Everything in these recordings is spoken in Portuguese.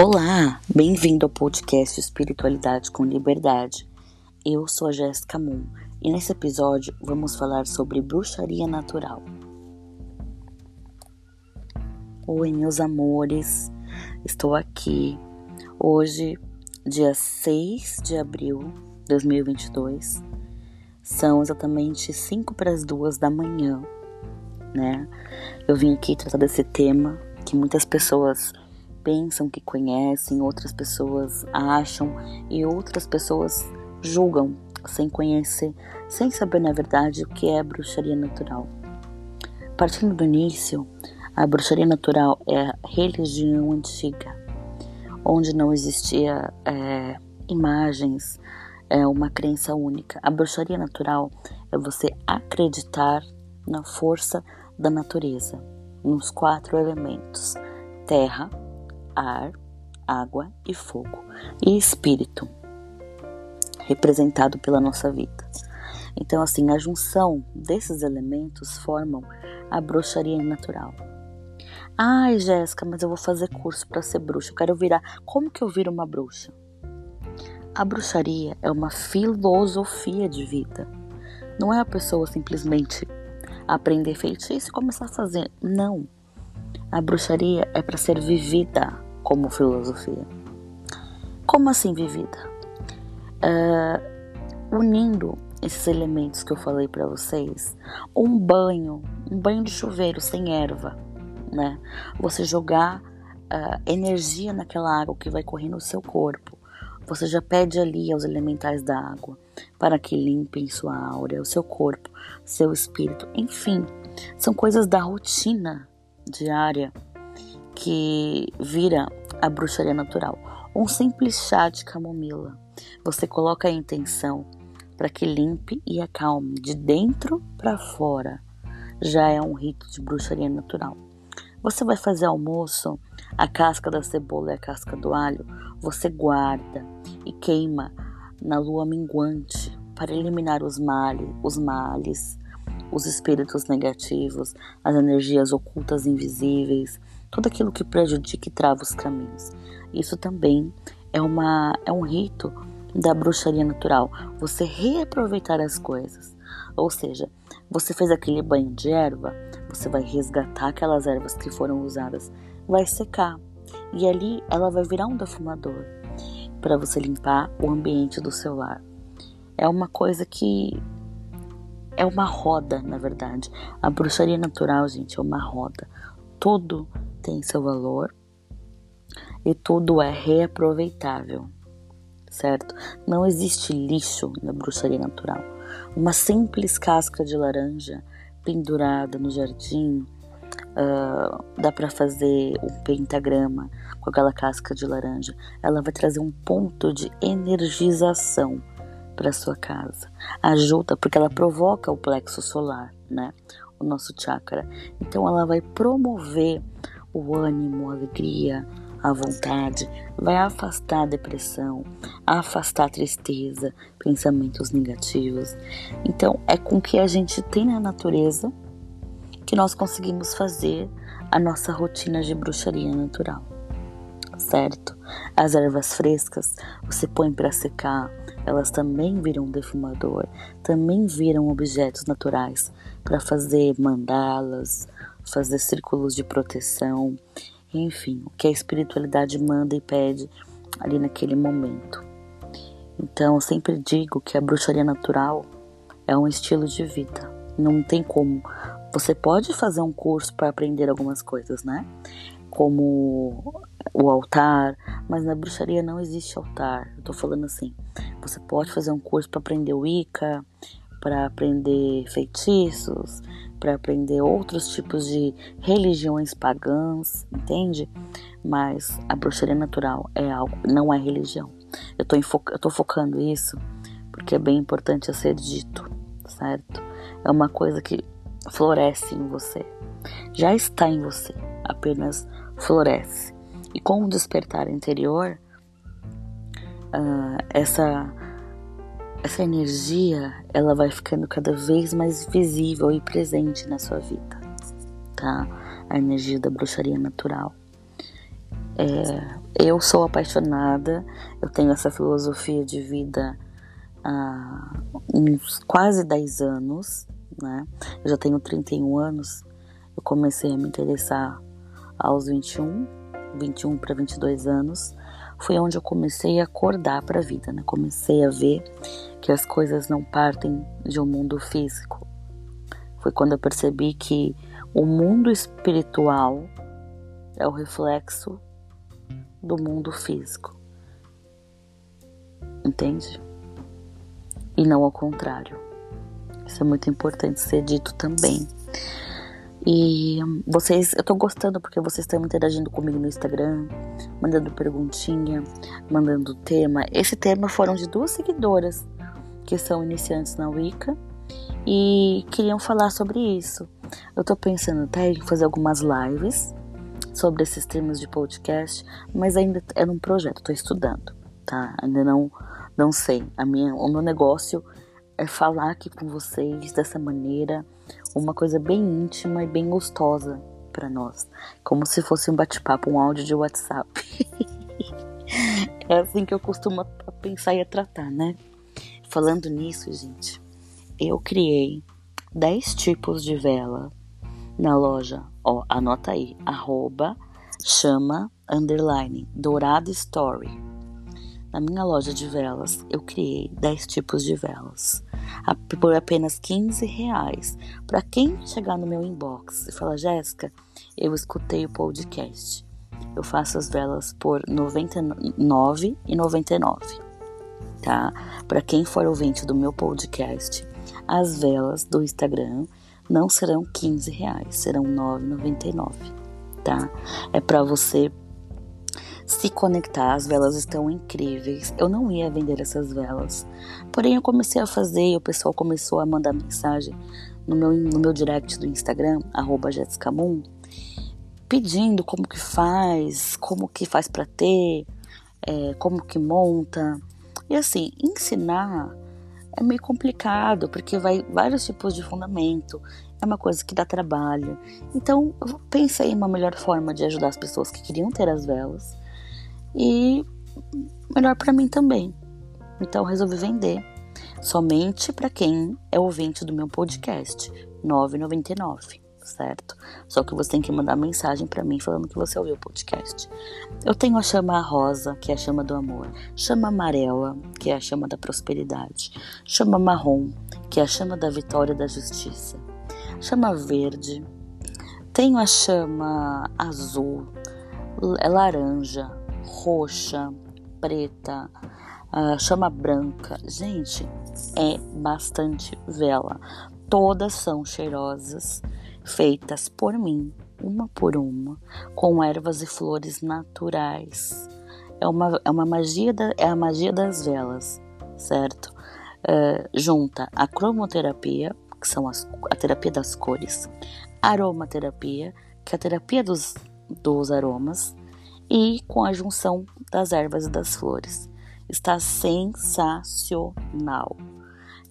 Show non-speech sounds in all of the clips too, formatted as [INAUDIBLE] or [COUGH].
Olá, bem-vindo ao podcast Espiritualidade com Liberdade. Eu sou a Jéssica Moon e nesse episódio vamos falar sobre bruxaria natural. Oi, meus amores, estou aqui hoje, dia 6 de abril de 2022. São exatamente 5 para as 2 da manhã, né? Eu vim aqui tratar desse tema que muitas pessoas pensam que conhecem, outras pessoas acham e outras pessoas julgam sem conhecer, sem saber na verdade o que é bruxaria natural. Partindo do início, a bruxaria natural é a religião antiga, onde não existia é, imagens, é uma crença única. A bruxaria natural é você acreditar na força da natureza, nos quatro elementos: terra, ar, água e fogo, e espírito, representado pela nossa vida. Então, assim, a junção desses elementos formam a bruxaria natural. Ai, Jéssica, mas eu vou fazer curso para ser bruxa. Eu quero virar. Como que eu viro uma bruxa? A bruxaria é uma filosofia de vida. Não é a pessoa simplesmente aprender feitiço e começar a fazer. Não. A bruxaria é para ser vivida como filosofia. Como assim vivida? Uh, unindo esses elementos que eu falei para vocês, um banho, um banho de chuveiro sem erva, né? Você jogar uh, energia naquela água que vai correr no seu corpo. Você já pede ali aos elementais da água para que limpem sua aura, o seu corpo, seu espírito, enfim, são coisas da rotina diária que vira a bruxaria natural. Um simples chá de camomila. Você coloca a intenção para que limpe e acalme de dentro para fora. Já é um rito de bruxaria natural. Você vai fazer almoço, a casca da cebola e a casca do alho, você guarda e queima na lua minguante para eliminar os males, os males, os espíritos negativos, as energias ocultas invisíveis, tudo aquilo que prejudica e trava os caminhos. Isso também é, uma, é um rito da bruxaria natural, você reaproveitar as coisas. Ou seja, você fez aquele banho de erva, você vai resgatar aquelas ervas que foram usadas, vai secar e ali ela vai virar um defumador para você limpar o ambiente do seu lar. É uma coisa que é uma roda, na verdade. A bruxaria natural, gente, é uma roda. Tudo tem seu valor e tudo é reaproveitável, certo? Não existe lixo na bruxaria natural. Uma simples casca de laranja pendurada no jardim, uh, dá para fazer um pentagrama com aquela casca de laranja. Ela vai trazer um ponto de energização para sua casa. Ajuda porque ela provoca o plexo solar, né? O nosso chakra. Então ela vai promover o ânimo, a alegria, a vontade, vai afastar a depressão, afastar a tristeza, pensamentos negativos. Então, é com o que a gente tem na natureza que nós conseguimos fazer a nossa rotina de bruxaria natural. Certo? As ervas frescas você põe para secar, elas também viram defumador, também viram objetos naturais para fazer mandalas, fazer círculos de proteção, enfim, o que a espiritualidade manda e pede ali naquele momento. Então, eu sempre digo que a bruxaria natural é um estilo de vida. Não tem como. Você pode fazer um curso para aprender algumas coisas, né? Como o altar, mas na bruxaria não existe altar. Eu tô falando assim. Você pode fazer um curso para aprender o Wicca, para aprender feitiços, para aprender outros tipos de religiões pagãs, entende? Mas a bruxaria natural é algo, não é religião. Eu tô, eu tô focando isso porque é bem importante a ser dito, certo? É uma coisa que floresce em você, já está em você, apenas floresce. E com o despertar interior, uh, essa essa energia ela vai ficando cada vez mais visível e presente na sua vida, tá? A energia da bruxaria natural. É, eu sou apaixonada, eu tenho essa filosofia de vida há uns quase 10 anos, né? Eu já tenho 31 anos, eu comecei a me interessar aos 21, 21 para 22 anos. Foi onde eu comecei a acordar para a vida, né? Comecei a ver que as coisas não partem de um mundo físico. Foi quando eu percebi que o mundo espiritual é o reflexo do mundo físico. Entende? E não ao contrário. Isso é muito importante ser dito também. E vocês, eu tô gostando porque vocês estão interagindo comigo no Instagram, mandando perguntinha, mandando tema. Esse tema foram de duas seguidoras que são iniciantes na Wicca e queriam falar sobre isso. Eu tô pensando até em fazer algumas lives sobre esses temas de podcast, mas ainda é num projeto, tô estudando, tá? Ainda não não sei. A minha, o meu negócio é falar aqui com vocês dessa maneira, uma coisa bem íntima e bem gostosa para nós, como se fosse um bate-papo, um áudio de WhatsApp. [LAUGHS] é assim que eu costumo pensar e tratar, né? Falando nisso, gente, eu criei 10 tipos de vela na loja, ó, anota aí, arroba, chama, underline, dourado story. Na minha loja de velas, eu criei 10 tipos de velas por apenas 15 reais. Para quem chegar no meu inbox e falar, Jéssica, eu escutei o podcast. Eu faço as velas por R$ 99,99, tá? Para quem for ouvinte do meu podcast, as velas do Instagram não serão 15 reais, serão R$ 9,99, tá? É para você se conectar. As velas estão incríveis. Eu não ia vender essas velas, porém eu comecei a fazer e o pessoal começou a mandar mensagem no meu, no meu direct do Instagram, arroba pedindo como que faz, como que faz para ter, é, como que monta. E assim, ensinar é meio complicado, porque vai vários tipos de fundamento, é uma coisa que dá trabalho. Então, eu pensei em uma melhor forma de ajudar as pessoas que queriam ter as velas e melhor para mim também. Então resolvi vender somente para quem é ouvinte do meu podcast, 9,99, certo? Só que você tem que mandar mensagem para mim falando que você ouviu o podcast. Eu tenho a chama rosa, que é a chama do amor, chama amarela, que é a chama da prosperidade, chama marrom, que é a chama da vitória e da justiça, chama verde, tenho a chama azul, é laranja, roxa, preta, uh, chama branca. Gente, é bastante vela. Todas são cheirosas, feitas por mim, uma por uma, com ervas e flores naturais. É uma, é uma magia, da, é a magia das velas, certo? Uh, junta a cromoterapia, que são as, a terapia das cores, aromaterapia, que é a terapia dos, dos aromas, e com a junção das ervas e das flores. Está sensacional.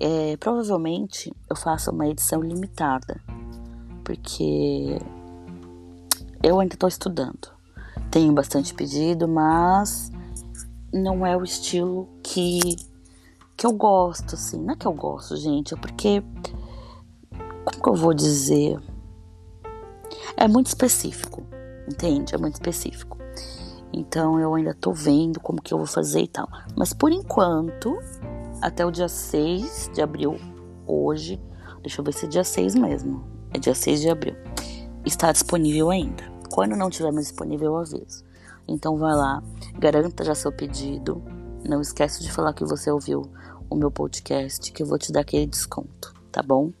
É, provavelmente eu faço uma edição limitada, porque eu ainda estou estudando. Tenho bastante pedido, mas não é o estilo que, que eu gosto, assim. Não é que eu gosto, gente, é porque. Como que eu vou dizer? É muito específico, entende? É muito específico. Então eu ainda tô vendo como que eu vou fazer e tal. Mas por enquanto, até o dia 6 de abril, hoje, deixa eu ver se é dia 6 mesmo. É dia 6 de abril. Está disponível ainda. Quando não tiver mais disponível, eu aviso. Então vai lá, garanta já seu pedido. Não esquece de falar que você ouviu o meu podcast, que eu vou te dar aquele desconto, tá bom?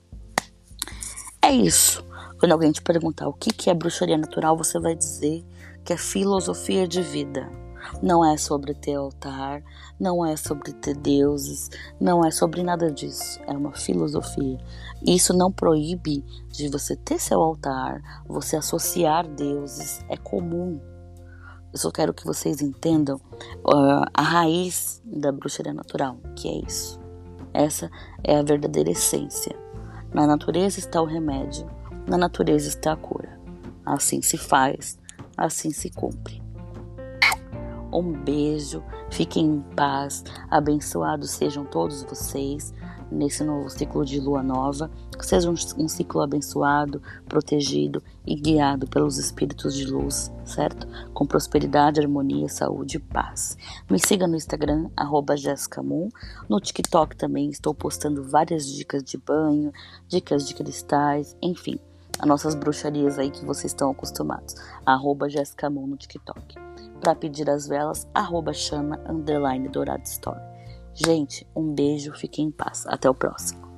É isso. Quando alguém te perguntar o que é bruxaria natural, você vai dizer que é filosofia de vida. Não é sobre ter altar, não é sobre ter deuses, não é sobre nada disso. É uma filosofia. Isso não proíbe de você ter seu altar, você associar deuses. É comum. Eu só quero que vocês entendam uh, a raiz da bruxaria natural, que é isso. Essa é a verdadeira essência. Na natureza está o remédio, na natureza está a cura. Assim se faz assim se cumpre. Um beijo, fiquem em paz, abençoados sejam todos vocês nesse novo ciclo de lua nova. Que seja um, um ciclo abençoado, protegido e guiado pelos espíritos de luz, certo? Com prosperidade, harmonia, saúde e paz. Me siga no Instagram, @jessicamoon. No TikTok também estou postando várias dicas de banho, dicas de cristais, enfim, as nossas bruxarias aí que vocês estão acostumados. Arroba Jessica Moon no TikTok. Para pedir as velas, arroba chama underline dourado story. Gente, um beijo, fiquem em paz. Até o próximo.